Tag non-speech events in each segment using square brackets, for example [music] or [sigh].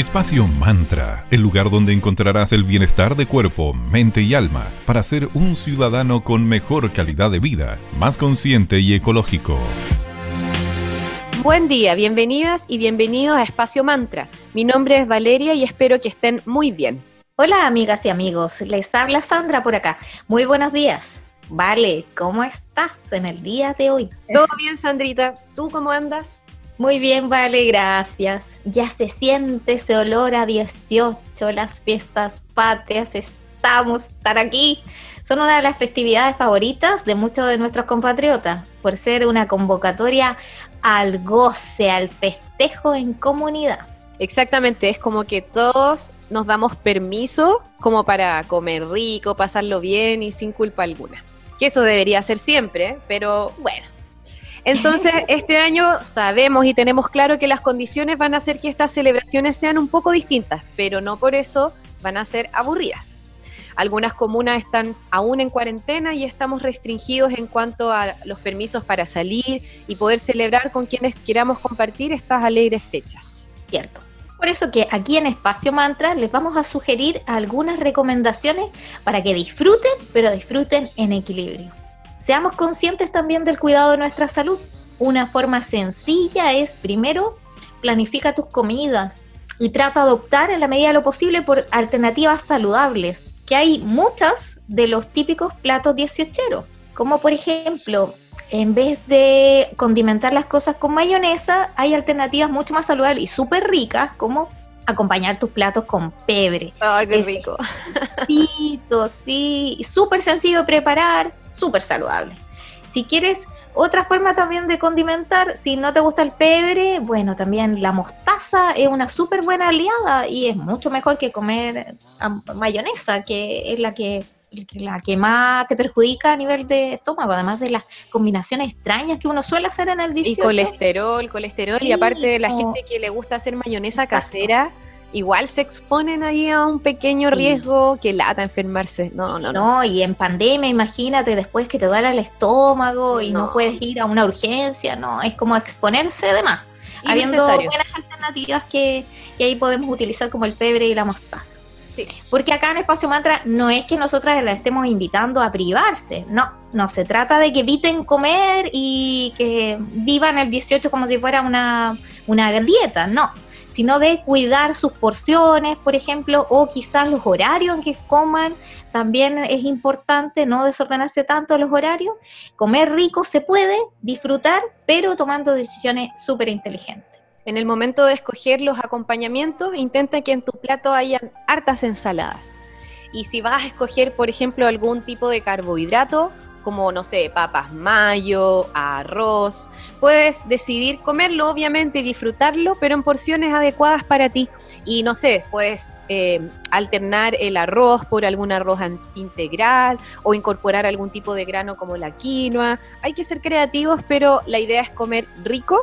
Espacio Mantra, el lugar donde encontrarás el bienestar de cuerpo, mente y alma para ser un ciudadano con mejor calidad de vida, más consciente y ecológico. Buen día, bienvenidas y bienvenidos a Espacio Mantra. Mi nombre es Valeria y espero que estén muy bien. Hola amigas y amigos, les habla Sandra por acá. Muy buenos días. Vale, ¿cómo estás en el día de hoy? Todo bien, Sandrita. ¿Tú cómo andas? Muy bien, vale, gracias. Ya se siente ese olor a 18, las fiestas patrias, estamos, estar aquí. Son una de las festividades favoritas de muchos de nuestros compatriotas, por ser una convocatoria al goce, al festejo en comunidad. Exactamente, es como que todos nos damos permiso como para comer rico, pasarlo bien y sin culpa alguna. Que eso debería ser siempre, pero bueno, entonces, este año sabemos y tenemos claro que las condiciones van a hacer que estas celebraciones sean un poco distintas, pero no por eso van a ser aburridas. Algunas comunas están aún en cuarentena y estamos restringidos en cuanto a los permisos para salir y poder celebrar con quienes queramos compartir estas alegres fechas. Cierto. Por eso que aquí en Espacio Mantra les vamos a sugerir algunas recomendaciones para que disfruten, pero disfruten en equilibrio. Seamos conscientes también del cuidado de nuestra salud. Una forma sencilla es, primero, planifica tus comidas y trata de optar en la medida de lo posible por alternativas saludables, que hay muchas de los típicos platos dieciocheros, como por ejemplo, en vez de condimentar las cosas con mayonesa, hay alternativas mucho más saludables y súper ricas, como acompañar tus platos con pebre. Ay, qué rico. [laughs] sí, súper sencillo de preparar, súper saludable. Si quieres otra forma también de condimentar, si no te gusta el pebre, bueno, también la mostaza es una súper buena aliada y es mucho mejor que comer mayonesa, que es la que la que más te perjudica a nivel de estómago, además de las combinaciones extrañas que uno suele hacer en el 18. Y colesterol, colesterol, y aparte de la gente que le gusta hacer mayonesa casera, igual se exponen ahí a un pequeño riesgo que lata enfermarse. No, no, no. No, y en pandemia, imagínate después que te duele el estómago y no. puedes ir a una urgencia, no, es como exponerse de más. Habiendo buenas alternativas que, que ahí podemos utilizar como el pebre y la mostaza. Sí. Porque acá en Espacio Mantra no es que nosotras la estemos invitando a privarse, no, no se trata de que eviten comer y que vivan el 18 como si fuera una, una dieta, no sino de cuidar sus porciones, por ejemplo, o quizás los horarios en que coman. También es importante no desordenarse tanto los horarios. Comer rico se puede, disfrutar, pero tomando decisiones súper inteligentes. En el momento de escoger los acompañamientos, intenta que en tu plato hayan hartas ensaladas. Y si vas a escoger, por ejemplo, algún tipo de carbohidrato, como, no sé, papas mayo, arroz. Puedes decidir comerlo, obviamente, y disfrutarlo, pero en porciones adecuadas para ti. Y no sé, puedes eh, alternar el arroz por algún arroz integral o incorporar algún tipo de grano como la quinoa. Hay que ser creativos, pero la idea es comer rico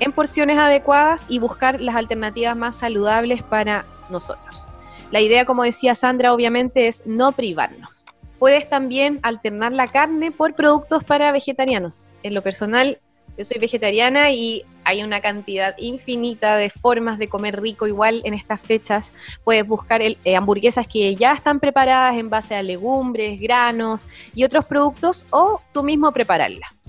en porciones adecuadas y buscar las alternativas más saludables para nosotros. La idea, como decía Sandra, obviamente es no privarnos puedes también alternar la carne por productos para vegetarianos. En lo personal, yo soy vegetariana y hay una cantidad infinita de formas de comer rico igual en estas fechas. Puedes buscar eh, hamburguesas que ya están preparadas en base a legumbres, granos y otros productos o tú mismo prepararlas.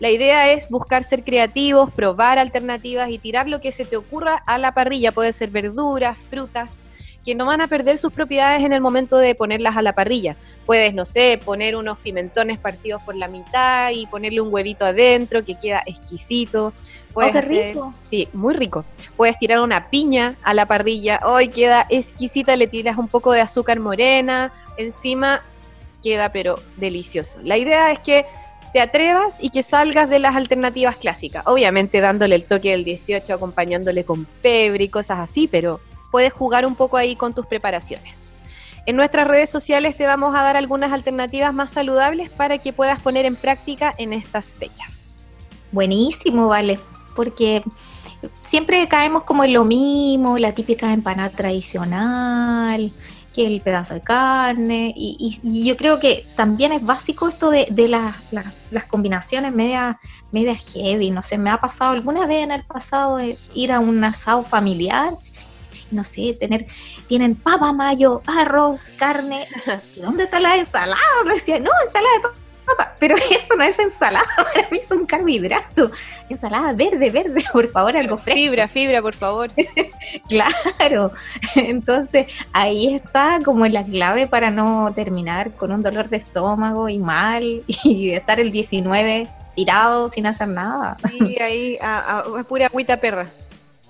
La idea es buscar ser creativos, probar alternativas y tirar lo que se te ocurra a la parrilla. Puede ser verduras, frutas, que no van a perder sus propiedades en el momento de ponerlas a la parrilla. Puedes, no sé, poner unos pimentones partidos por la mitad y ponerle un huevito adentro que queda exquisito. Puedes oh, qué rico. Sí, muy rico. Puedes tirar una piña a la parrilla. Hoy queda exquisita, le tiras un poco de azúcar morena encima, queda pero delicioso. La idea es que te atrevas y que salgas de las alternativas clásicas. Obviamente dándole el toque del 18, acompañándole con pebre y cosas así, pero puedes jugar un poco ahí con tus preparaciones. En nuestras redes sociales te vamos a dar algunas alternativas más saludables para que puedas poner en práctica en estas fechas. Buenísimo, vale, porque siempre caemos como en lo mismo, la típica empanada tradicional, que el pedazo de carne, y, yo creo que también es básico esto de, las combinaciones media, media heavy, no sé, me ha pasado alguna vez en el pasado ir a un asado familiar no sé, tener, tienen papa, mayo, arroz, carne. [laughs] ¿Y dónde está la ensalada? Decía, no, ensalada de papa. Pero [laughs] eso no es ensalada, [laughs] para mí es un carbohidrato. Ensalada verde, verde, por favor, algo fresco. Fibra, fibra, por favor. claro. Entonces, ahí está como la clave para no terminar con un dolor de estómago y mal y estar el 19 tirado sin hacer nada. Sí, ahí a, pura agüita perra.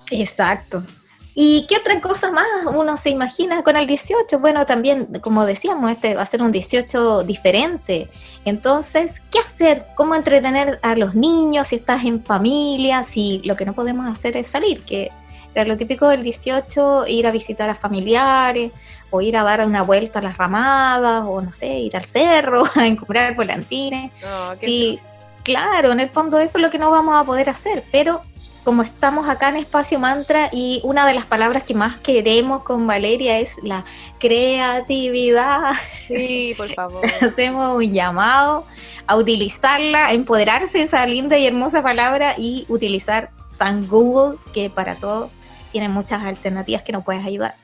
Exacto. ¿Y qué otra cosa más uno se imagina con el 18? Bueno, también, como decíamos, este va a ser un 18 diferente. Entonces, ¿qué hacer? ¿Cómo entretener a los niños si estás en familia? Si lo que no podemos hacer es salir, que era lo típico del 18, ir a visitar a familiares, o ir a dar una vuelta a las ramadas, o no sé, ir al cerro [laughs] a encontrar volantines. sí, claro, en el fondo eso es lo que no vamos a poder hacer, pero como estamos acá en Espacio Mantra y una de las palabras que más queremos con Valeria es la creatividad. Sí, por favor. [laughs] Hacemos un llamado a utilizarla, a empoderarse de esa linda y hermosa palabra y utilizar San Google, que para todo tiene muchas alternativas que nos puedes ayudar.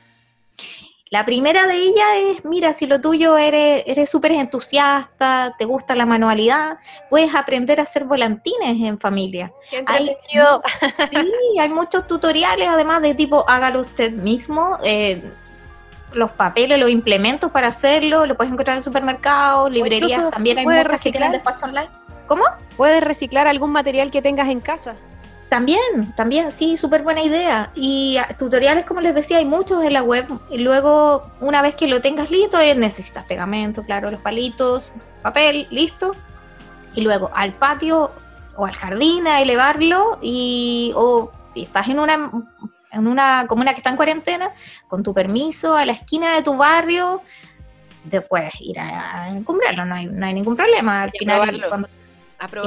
La primera de ellas es, mira, si lo tuyo eres eres súper entusiasta, te gusta la manualidad, puedes aprender a hacer volantines en familia. hay, sí, hay muchos tutoriales además de tipo hágalo usted mismo. Eh, los papeles, los implementos para hacerlo, lo puedes encontrar en supermercados, librerías, también hay muchas que tienen despacho online. ¿Cómo? Puedes reciclar algún material que tengas en casa. También, también, sí, súper buena idea. Y ah, tutoriales, como les decía, hay muchos en la web. Y luego, una vez que lo tengas listo, eh, necesitas pegamento, claro, los palitos, papel, listo. Y luego al patio o al jardín a elevarlo. Y, o si estás en una, en una comuna que está en cuarentena, con tu permiso, a la esquina de tu barrio, te puedes ir a, encumbrarlo, no hay, no hay ningún problema. Al final, cuando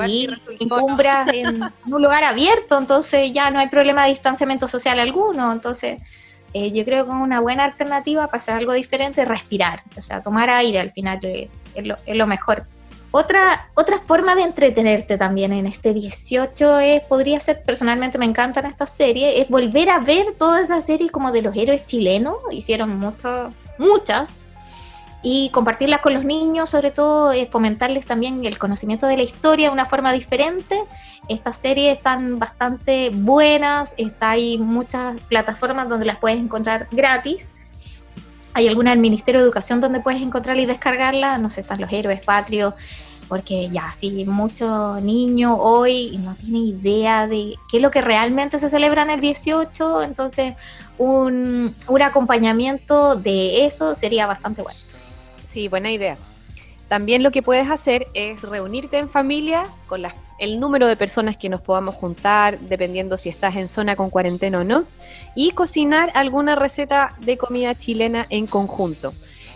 y encumbras en un lugar abierto, entonces ya no hay problema de distanciamiento social alguno. Entonces, eh, yo creo que una buena alternativa para hacer algo diferente es respirar, o sea, tomar aire al final eh, es, lo, mejor. Otra, otra forma de entretenerte también en este 18 es, podría ser, personalmente me encantan estas series, es volver a ver todas esas series como de los héroes chilenos, hicieron muchas, muchas, y compartirlas con los niños, sobre todo eh, fomentarles también el conocimiento de la historia de una forma diferente. Estas series están bastante buenas, está, hay muchas plataformas donde las puedes encontrar gratis. Hay alguna del Ministerio de Educación donde puedes encontrarla y descargarla, no sé, están los héroes patrios, porque ya, sí, muchos niños hoy no tienen idea de qué es lo que realmente se celebra en el 18, entonces un, un acompañamiento de eso sería bastante bueno. Sí, buena idea. También lo que puedes hacer es reunirte en familia con el número de personas que nos podamos juntar, dependiendo si estás en zona con cuarentena o no, y cocinar alguna receta de comida chilena en conjunto.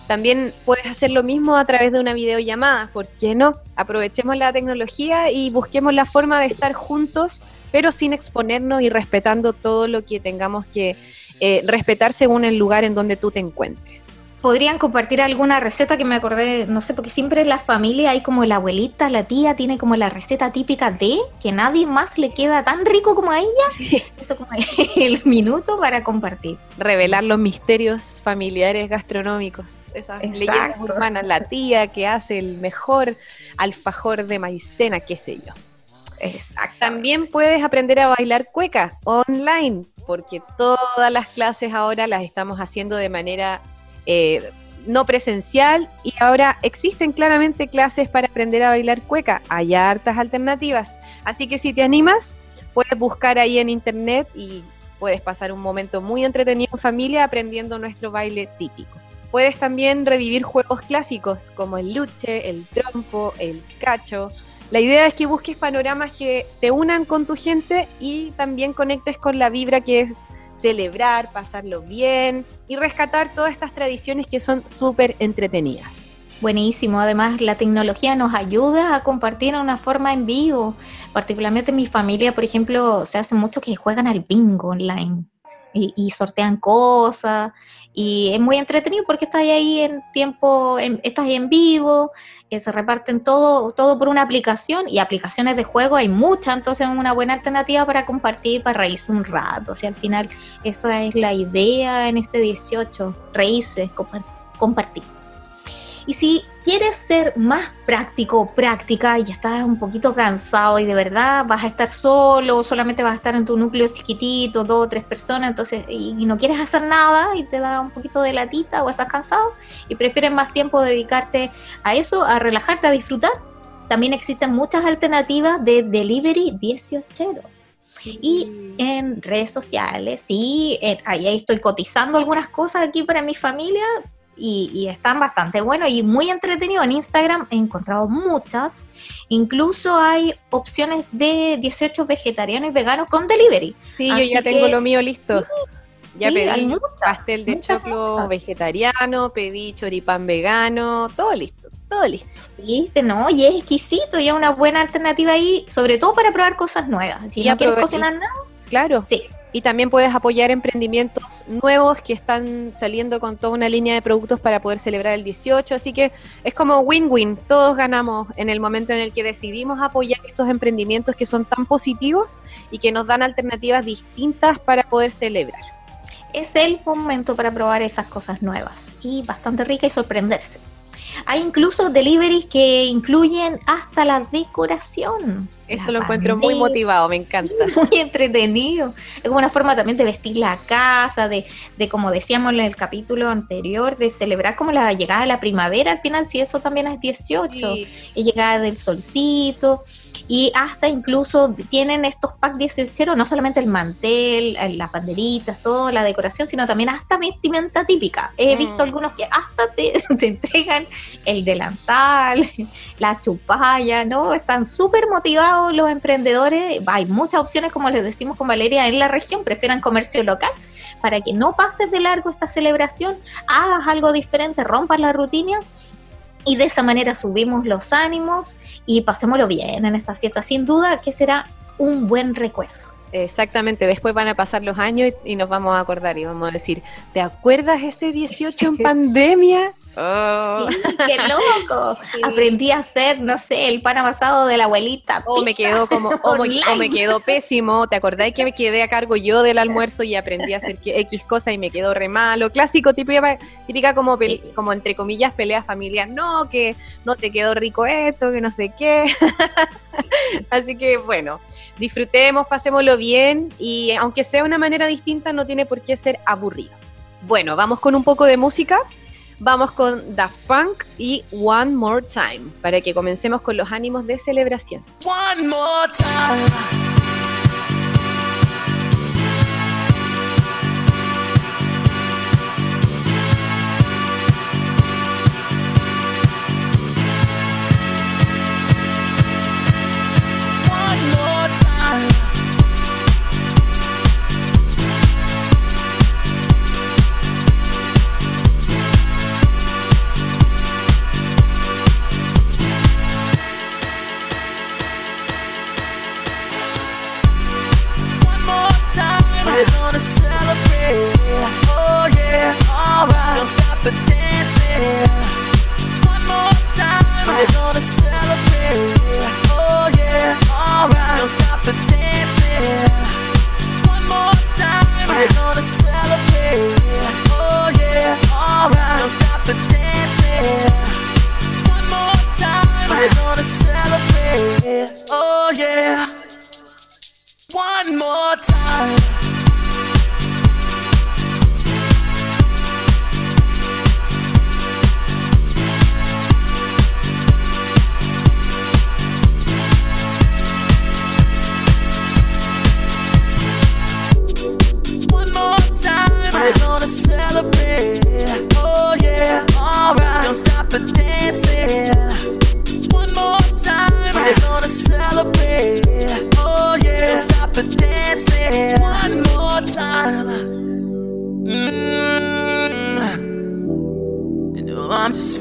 También puedes hacer lo mismo a través de una videollamada, ¿por qué no? Aprovechemos la tecnología y busquemos la forma de estar juntos, pero sin exponernos y respetando todo lo que tengamos que eh, respetar según el lugar en donde tú te encuentres podrían compartir alguna receta que me acordé, no sé, porque siempre en la familia hay como la abuelita, la tía, tiene como la receta típica de que nadie más le queda tan rico como a ella. Eso como [laughs] el minuto para compartir. Revelar los misterios familiares gastronómicos, esas leyendas urbanas, la tía que hace el mejor alfajor de maicena, qué sé yo. Exacto. También puedes aprender a bailar cueca online, porque todas las clases ahora las estamos haciendo de manera eh, no presencial y ahora existen claramente clases para aprender a bailar cueca. Hay hartas alternativas. Así que si te animas, puedes buscar ahí en internet y puedes pasar un momento muy entretenido en familia aprendiendo nuestro baile típico. Puedes también revivir juegos clásicos como el luche, el trompo, el cacho. La idea es que busques panoramas que te unan con tu gente y también conectes con la vibra que es celebrar, pasarlo bien y rescatar todas estas tradiciones que son súper entretenidas. Buenísimo, además la tecnología nos ayuda a compartir de una forma en vivo, particularmente en mi familia, por ejemplo, se hace mucho que juegan al bingo online. Y, sortean cosas y es muy entretenido porque estás ahí en tiempo, estás ahí en vivo, eh, se reparten todo, todo por una aplicación y aplicaciones de juego hay muchas, entonces es una buena alternativa para compartir, para reírse un rato, o sea, al final esa es la idea en este 18, reírse, compartir. Y si quieres ser más práctico o práctica y estás un poquito cansado y de verdad vas a estar solo, solamente vas a estar en tu núcleo chiquitito, dos o tres personas, entonces, y, no quieres hacer nada y te da un poquito de latita o estás cansado y prefieres más tiempo dedicarte a eso, a relajarte, a disfrutar, también existen muchas alternativas de delivery 18. Y en redes sociales, sí, ahí estoy cotizando algunas cosas aquí para mi familia, y, están bastante buenos y muy entretenidos. En Instagram he encontrado muchas. Incluso hay opciones de 18 vegetarianos y veganos con delivery. Sí, yo ya tengo lo mío listo. Ya pedí pastel de choclo vegetariano, pedí choripán vegano, todo listo, todo listo. ¿Viste? No, y es exquisito y es una buena alternativa ahí, sobre todo para probar cosas nuevas. Si no quieres cocinar nada, claro. Sí, y también puedes apoyar emprendimientos nuevos que están saliendo con toda una línea de productos para poder celebrar el 18. Así que es como win-win, todos ganamos en el momento en el que decidimos apoyar estos emprendimientos que son tan positivos y que nos dan alternativas distintas para poder celebrar. Es el momento para probar esas cosas nuevas y bastante rica y sorprenderse. Hay incluso deliveries que incluyen hasta la decoración. Eso lo encuentro muy motivado, me encanta. [laughs] Muy entretenido. Es una forma también de vestir la casa, de, de como decíamos en el capítulo anterior, de celebrar como la llegada de la primavera al final, si eso también es 18, y llegada del solcito y hasta incluso tienen estos packs 18, no solamente el mantel, eh, las banderitas, toda la decoración, sino también hasta vestimenta típica. He mm. visto algunos que hasta [laughs] te, entregan el delantal, la chupalla, ¿no? Están súper motivados los emprendedores. Hay muchas opciones, como les decimos con Valeria, en la región, prefieran comercio local para que no pases de largo esta celebración, hagas algo diferente, rompas la rutina y de esa manera subimos los ánimos y pasémoslo bien en esta fiesta. Sin duda que será un buen recuerdo. Exactamente, después van a pasar los años y, nos vamos a acordar y vamos a decir, ¿te acuerdas ese 18 en [laughs] pandemia? Oh. ¡Qué loco! Aprendí a hacer, no sé, el pan amasado de la abuelita. O me quedó como, o, me quedó pésimo. ¿Te acordáis que me [laughs] quedé a cargo yo del almuerzo y aprendí a hacer X cosa y me quedó re malo? Clásico, típica, típica como, como entre comillas peleas familiares. No, que no te quedó rico esto, que no sé qué. [laughs] Así que bueno, disfrutemos, pasémoslo bien y aunque sea una manera distinta, no tiene por qué ser aburrido. Bueno, vamos con un poco de música. Vamos con Daft Punk y One More Time para que comencemos con los ánimos de celebración. One more time.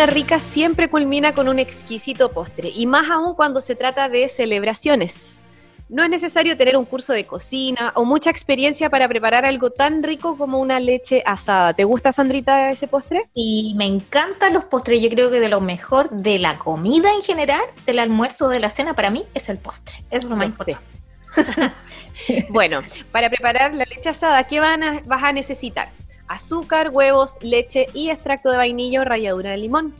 comida rica siempre culmina con un exquisito postre, y más aún cuando se trata de celebraciones. No es necesario tener un curso de cocina o mucha experiencia para preparar algo tan rico como una leche asada. ¿Te gusta, Sandrita, ese postre? Y me encantan los postres. Yo creo que de lo mejor de la comida en general, del almuerzo, de la cena, para mí es el postre. Es lo más importante. [laughs] [laughs] bueno, para preparar la leche asada, ¿qué van a- vas a necesitar? Azúcar, huevos, leche y extracto de vainilla o ralladura de limón.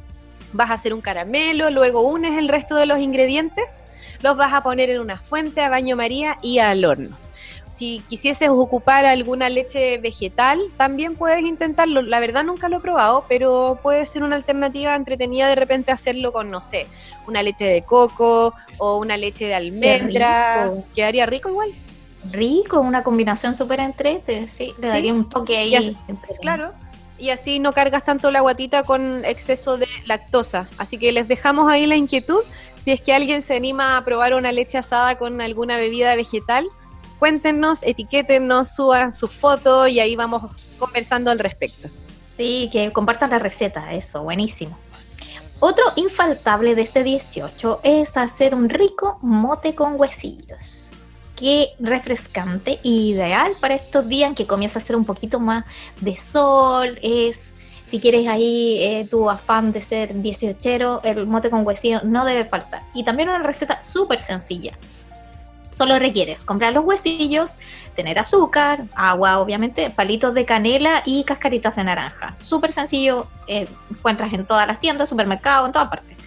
Vas a hacer un caramelo, luego unes el resto de los ingredientes, los vas a poner en una fuente a baño María y al horno. Si quisieses ocupar alguna leche vegetal, también puedes intentarlo. La verdad nunca lo he probado, pero puede ser una alternativa entretenida de repente hacerlo con, no sé, una leche de coco o una leche de almendra. Quedaría rico igual. Rico, una combinación súper entrete, sí, le Sí. daría un toque ahí. Y así-. Claro. Y así no cargas tanto la guatita con exceso de lactosa. Así que les dejamos ahí la inquietud. Si es que alguien se anima a probar una leche asada con alguna bebida vegetal, cuéntenos, etiquétenos, suban su foto y ahí vamos conversando al respecto. Sí, que compartan la receta, eso, buenísimo. Otro infaltable de este 18 es hacer un rico mote con huesillos. Qué refrescante, ideal para estos días en que comienza a hacer un poquito más de sol. Es, si quieres ahí eh, tu afán de ser 18, el mote con huesillos no debe faltar. Y también una receta súper sencilla. Solo requieres comprar los huesillos, tener azúcar, agua, obviamente, palitos de canela y cascaritas de naranja. Súper sencillo, eh, encuentras en todas las tiendas, supermercados, en todas partes.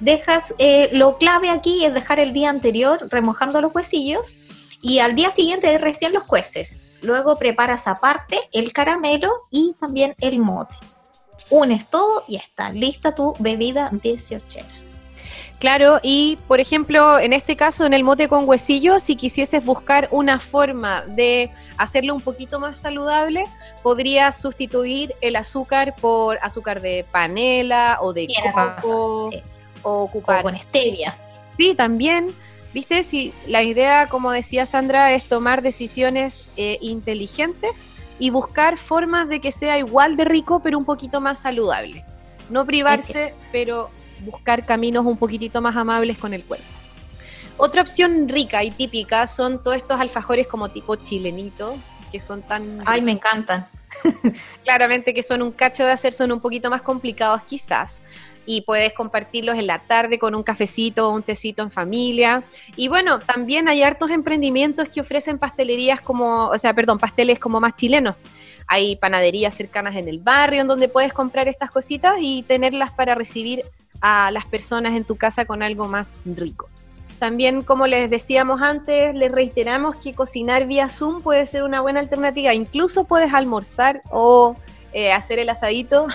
Dejas, eh, lo clave aquí es dejar el día anterior remojando los huesillos y al día siguiente recién los cueces. Luego preparas aparte el caramelo y también el mote. Unes todo y está lista tu bebida 18. Claro, y por ejemplo, en este caso, en el mote con huesillo, si quisieses buscar una forma de hacerlo un poquito más saludable, podrías sustituir el azúcar por azúcar de panela o de coco razón, sí. O O ocupar. con stevia. Sí, también, viste, si la idea, como decía Sandra, es tomar decisiones eh, inteligentes y buscar formas de que sea igual de rico, pero un poquito más saludable. No privarse, pero buscar caminos un poquitito más amables con el cuerpo. Otra opción rica y típica son todos estos alfajores como tipo chilenito, que son tan Ay, me encantan. [laughs] claramente que son un cacho de hacer, son un poquito más complicados quizás. Y puedes compartirlos en la tarde con un cafecito o un tecito en familia. Y bueno, también hay hartos emprendimientos que ofrecen pastelerías como, o sea, perdón, pasteles como más chilenos. Hay panaderías cercanas en el barrio en donde puedes comprar estas cositas y tenerlas para recibir a las personas en tu casa con algo más rico. También, como les decíamos antes, les reiteramos que cocinar vía Zoom puede ser una buena alternativa. Incluso puedes almorzar o eh, hacer el asadito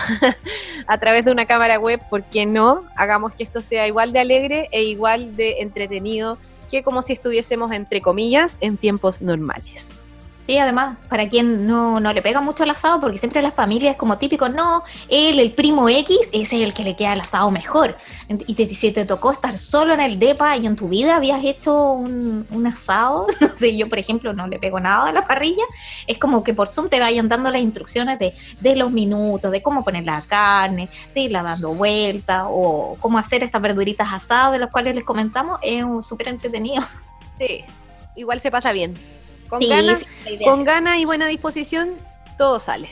[laughs] a través de una cámara web, ¿por qué no? Hagamos que esto sea igual de alegre e igual de entretenido que como si estuviésemos, entre comillas, en tiempos normales. Sí, además, para quien no, no, le pega mucho el asado, porque siempre las familias como típico, no, él, el primo X, ese es el que le queda el asado mejor. Y te, si te tocó estar solo en el DEPA y en tu vida habías hecho un, un asado, [laughs] no sé, yo por ejemplo no le pego nada a la parrilla, es como que por Zoom te vayan dando las instrucciones de, de los minutos, de cómo poner la carne, de irla dando vuelta, o cómo hacer estas verduritas asadas de las cuales les comentamos, es súper entretenido. Sí, igual se pasa bien. Con, ganas, y buena disposición, todo sale.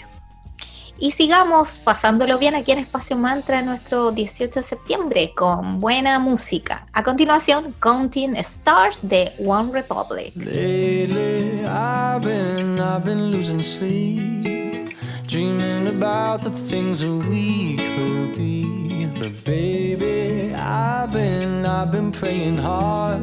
Y sigamos pasándolo bien aquí en Espacio Mantra nuestro 18 de septiembre con buena música. A continuación, Counting Stars de One Republic. Lately, I've been, I've been losing sleep, dreaming about the things that we could be. But baby, I've been, I've been praying hard.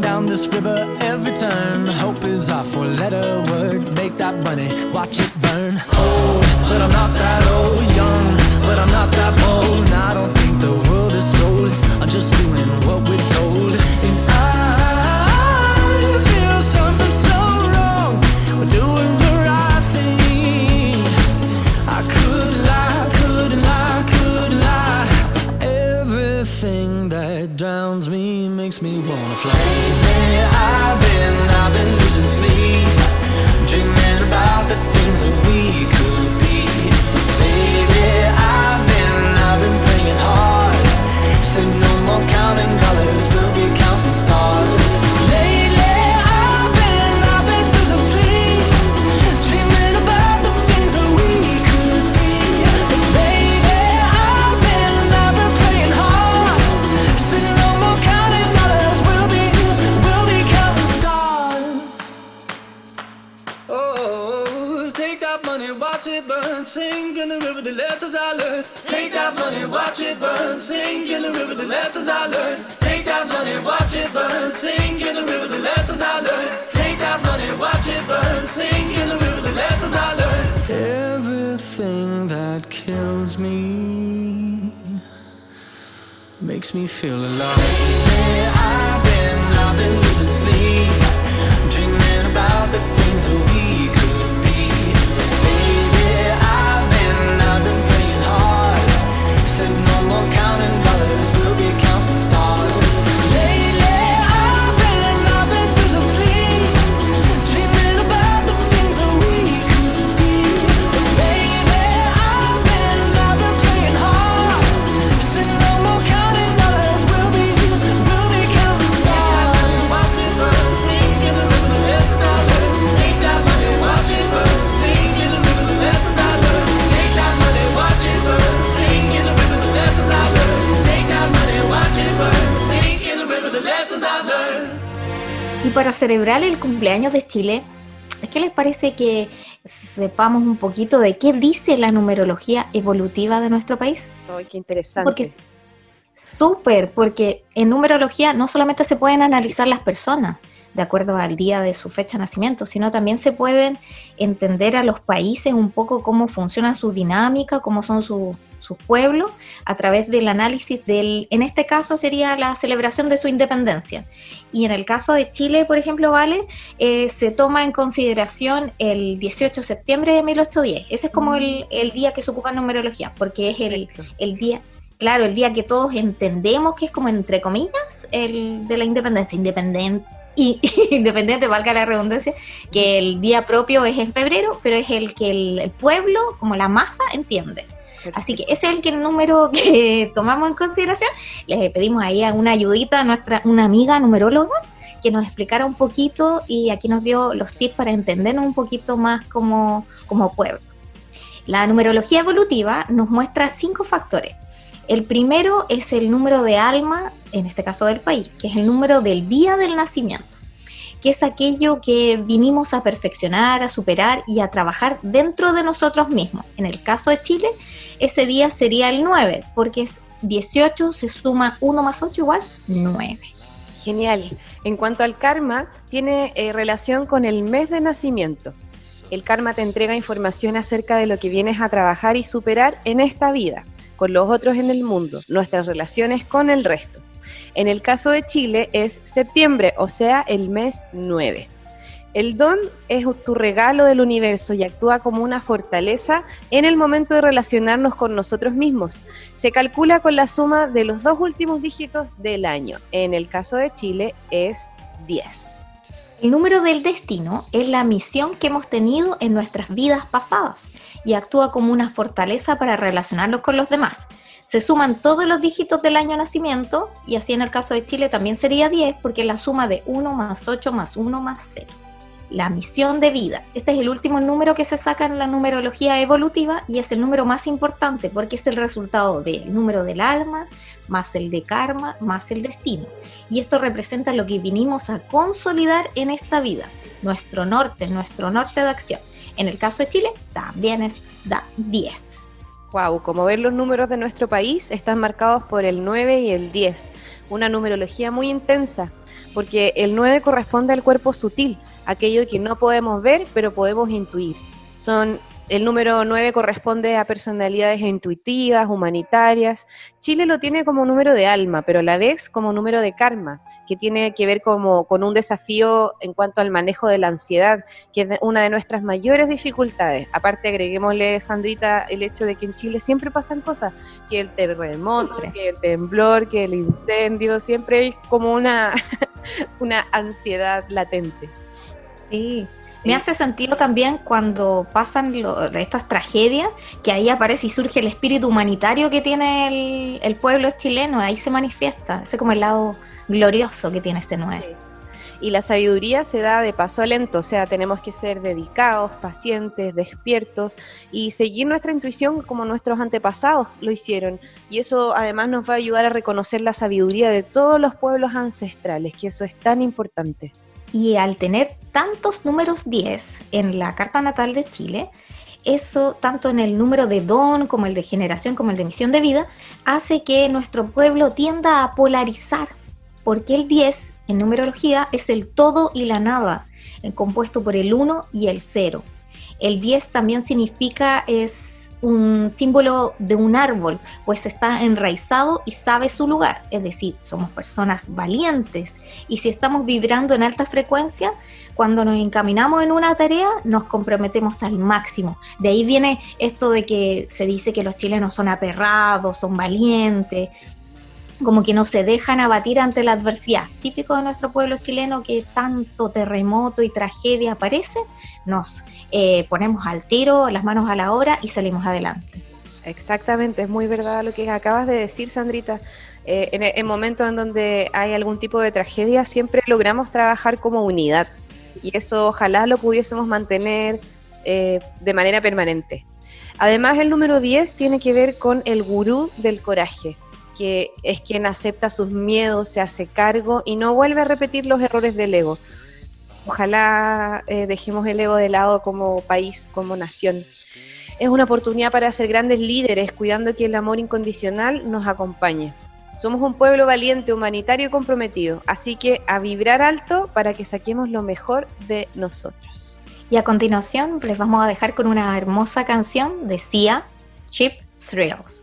down this river every turn. Hope is our four letter word. Make that money, watch it burn. Old, but I'm not that old. Young, but I'm not that bold. And I don't think the world is sold. I'm just doing what we're told. And I feel something so wrong. We're doing makes me wanna fly. Sink in the river, the lessons I learned. Take that money, watch it burn. Sink in the river, the lessons I learned. Take that money, watch it burn. Sink in the river, the lessons I learned. Take that money, watch it burn. Sink in the river, the lessons I learned. Everything that kills me makes me feel alive. I've been, I've been losing sleep, celebrar el cumpleaños de Chile, ¿qué les parece que sepamos un poquito de qué dice la numerología evolutiva de nuestro país? Ay, qué interesante. Porque súper, porque en numerología no solamente se pueden analizar las personas de acuerdo al día de su fecha de nacimiento, sino también se pueden entender a los países un poco cómo funciona su dinámica, cómo son sus pueblos, a través del análisis del, en este caso sería la celebración de su independencia. Y en el caso de Chile, por ejemplo, Vale, eh, se toma en consideración el 18 de septiembre de 1810. Ese es como el, el día que se ocupa en numerología, porque es el, el día claro, el día que todos entendemos que es como entre comillas el de la independencia, independiente y [laughs] independiente, valga la redundancia, que el día propio es en febrero, pero es el que el, pueblo, como la masa, entiende. Así que ese es el, número [laughs] que tomamos en consideración. Les pedimos ahí a una ayudita a nuestra, una amiga numeróloga que nos explicara un poquito y aquí nos dio los tips para entendernos un poquito más como, como pueblo. La numerología evolutiva nos muestra cinco factores el primero es el número de alma, en este caso del país, que es el número del día del nacimiento, que es aquello que vinimos a perfeccionar, a superar y a trabajar dentro de nosotros mismos. En el caso de Chile, ese día sería el 9, porque es 18, se suma 1 más 8 igual 9. Genial. En cuanto al karma, tiene eh, relación con el mes de nacimiento. El karma te entrega información acerca de lo que vienes a trabajar y superar en esta vida con los otros en el mundo, nuestras relaciones con el resto. En el caso de Chile es septiembre, o sea, el mes 9. El don es tu regalo del universo y actúa como una fortaleza en el momento de relacionarnos con nosotros mismos. Se calcula con la suma de los dos últimos dígitos del año. En el caso de Chile es 10. El número del destino es la misión que hemos tenido en nuestras vidas pasadas y actúa como una fortaleza para relacionarnos con los demás. Se suman todos los dígitos del año nacimiento y así en el caso de Chile también sería 10 porque es la suma de 1 más 8 más 1 más 0 la misión de vida. Este es el último número que se saca en la numerología evolutiva y es el número más importante porque es el resultado del número del alma, más el de karma, más el destino. Y esto representa lo que vinimos a consolidar en esta vida, nuestro norte, nuestro norte de acción. En el caso de Chile, también es da 10. Wow, como ver los números de nuestro país están marcados por el 9 y el 10, una numerología muy intensa, porque el 9 corresponde al cuerpo sutil, aquello que no podemos ver, pero podemos intuir. Son el número 9 corresponde a personalidades intuitivas, humanitarias. Chile lo tiene como número de alma, pero a la vez como número de karma, que tiene que ver como, con un desafío en cuanto al manejo de la ansiedad, que es una de nuestras mayores dificultades. Aparte, agreguémosle, Sandrita, el hecho de que en Chile siempre pasan cosas, que el terremoto, que el temblor, que el incendio, siempre hay como una, [laughs] una ansiedad latente. Sí, me hace sentido también cuando pasan estas tragedias, que ahí aparece y surge el espíritu humanitario que tiene el, pueblo chileno, ahí se manifiesta, ese como el lado glorioso que tiene este nueve. Y la sabiduría se da de paso a lento, o sea, tenemos que ser dedicados, pacientes, despiertos y seguir nuestra intuición como nuestros antepasados lo hicieron. Y eso además nos va a ayudar a reconocer la sabiduría de todos los pueblos ancestrales, que eso es tan importante. Y al tener tantos números 10 en la carta natal de Chile, eso, tanto en el número de don como el de generación como el de misión de vida, hace que nuestro pueblo tienda a polarizar, porque el 10 en numerología es el todo y la nada, compuesto por el 1 y el 0. El 10 también significa es un símbolo de un árbol, pues está enraizado y sabe su lugar, es decir, somos personas valientes y si estamos vibrando en alta frecuencia, cuando nos encaminamos en una tarea nos comprometemos al máximo. De ahí viene esto de que se dice que los chilenos son aperrados, son valientes, como que no se dejan abatir ante la adversidad. Típico de nuestro pueblo chileno que tanto terremoto y tragedia aparece, nos eh, ponemos al tiro, las manos a la obra y salimos adelante. Exactamente, es muy verdad lo que acabas de decir, Sandrita. Eh, en, momentos en donde hay algún tipo de tragedia, siempre logramos trabajar como unidad y eso ojalá lo pudiésemos mantener eh, de manera permanente. Además, el número 10 tiene que ver con el gurú del coraje que es quien acepta sus miedos, se hace cargo y no vuelve a repetir los errores del ego. Ojalá eh, dejemos el ego de lado como país, como nación. Es una oportunidad para ser grandes líderes, cuidando que el amor incondicional nos acompañe. Somos un pueblo valiente, humanitario y comprometido, así que a vibrar alto para que saquemos lo mejor de nosotros. Y a continuación les vamos a dejar con una hermosa canción de Sia, Chip Thrills.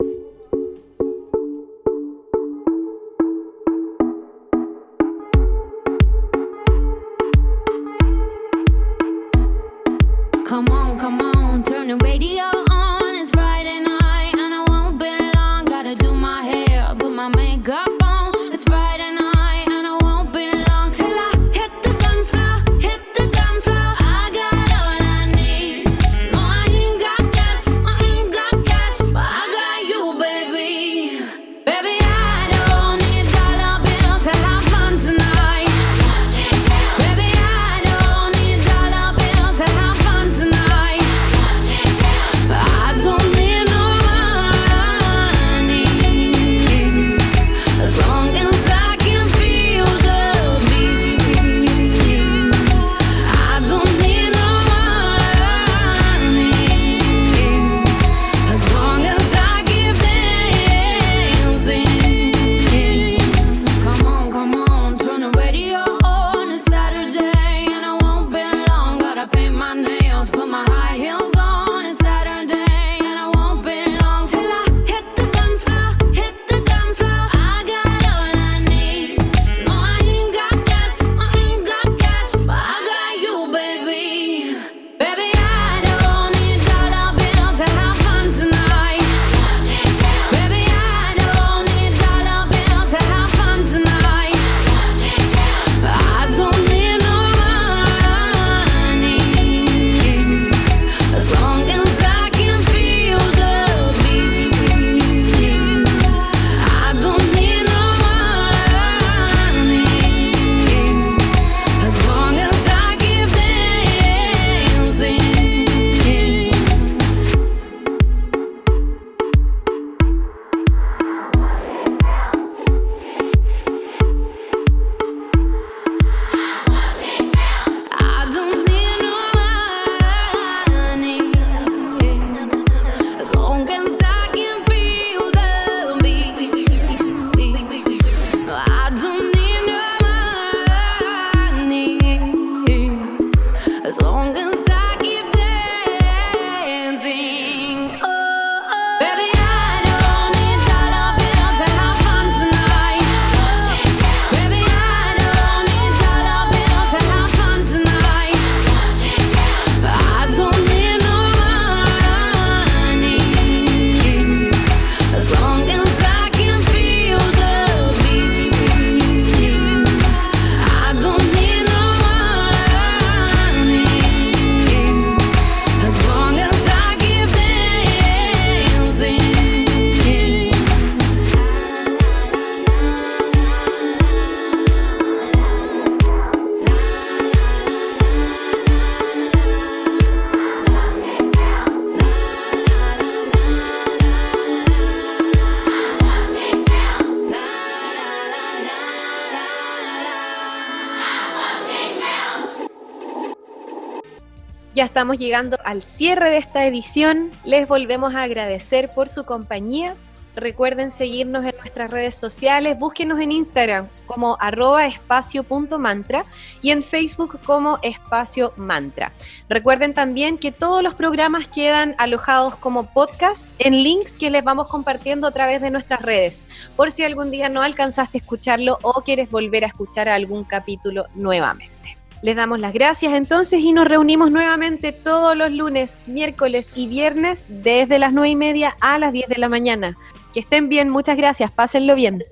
Ya estamos llegando al cierre de esta edición. Les volvemos a agradecer por su compañía. Recuerden seguirnos en nuestras redes sociales, búsquenos en Instagram como arroba espacio.mantra y en Facebook como espacio mantra. Recuerden también que todos los programas quedan alojados como podcast en links que les vamos compartiendo a través de nuestras redes, por si algún día no alcanzaste a escucharlo o quieres volver a escuchar algún capítulo nuevamente. Les damos las gracias entonces y nos reunimos nuevamente todos los lunes, miércoles y viernes desde las nueve y media a las 10 de la mañana. Que estén bien, muchas gracias, pásenlo bien.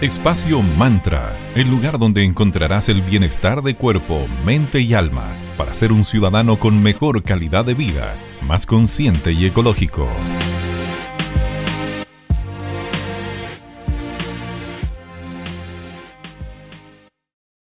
Espacio Mantra, el lugar donde encontrarás el bienestar de cuerpo, mente y alma para ser un ciudadano con mejor calidad de vida, más consciente y ecológico.